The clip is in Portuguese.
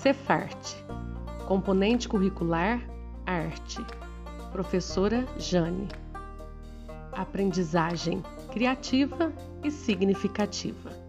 Cefarte. Componente curricular Arte. Professora Jane. Aprendizagem criativa e significativa.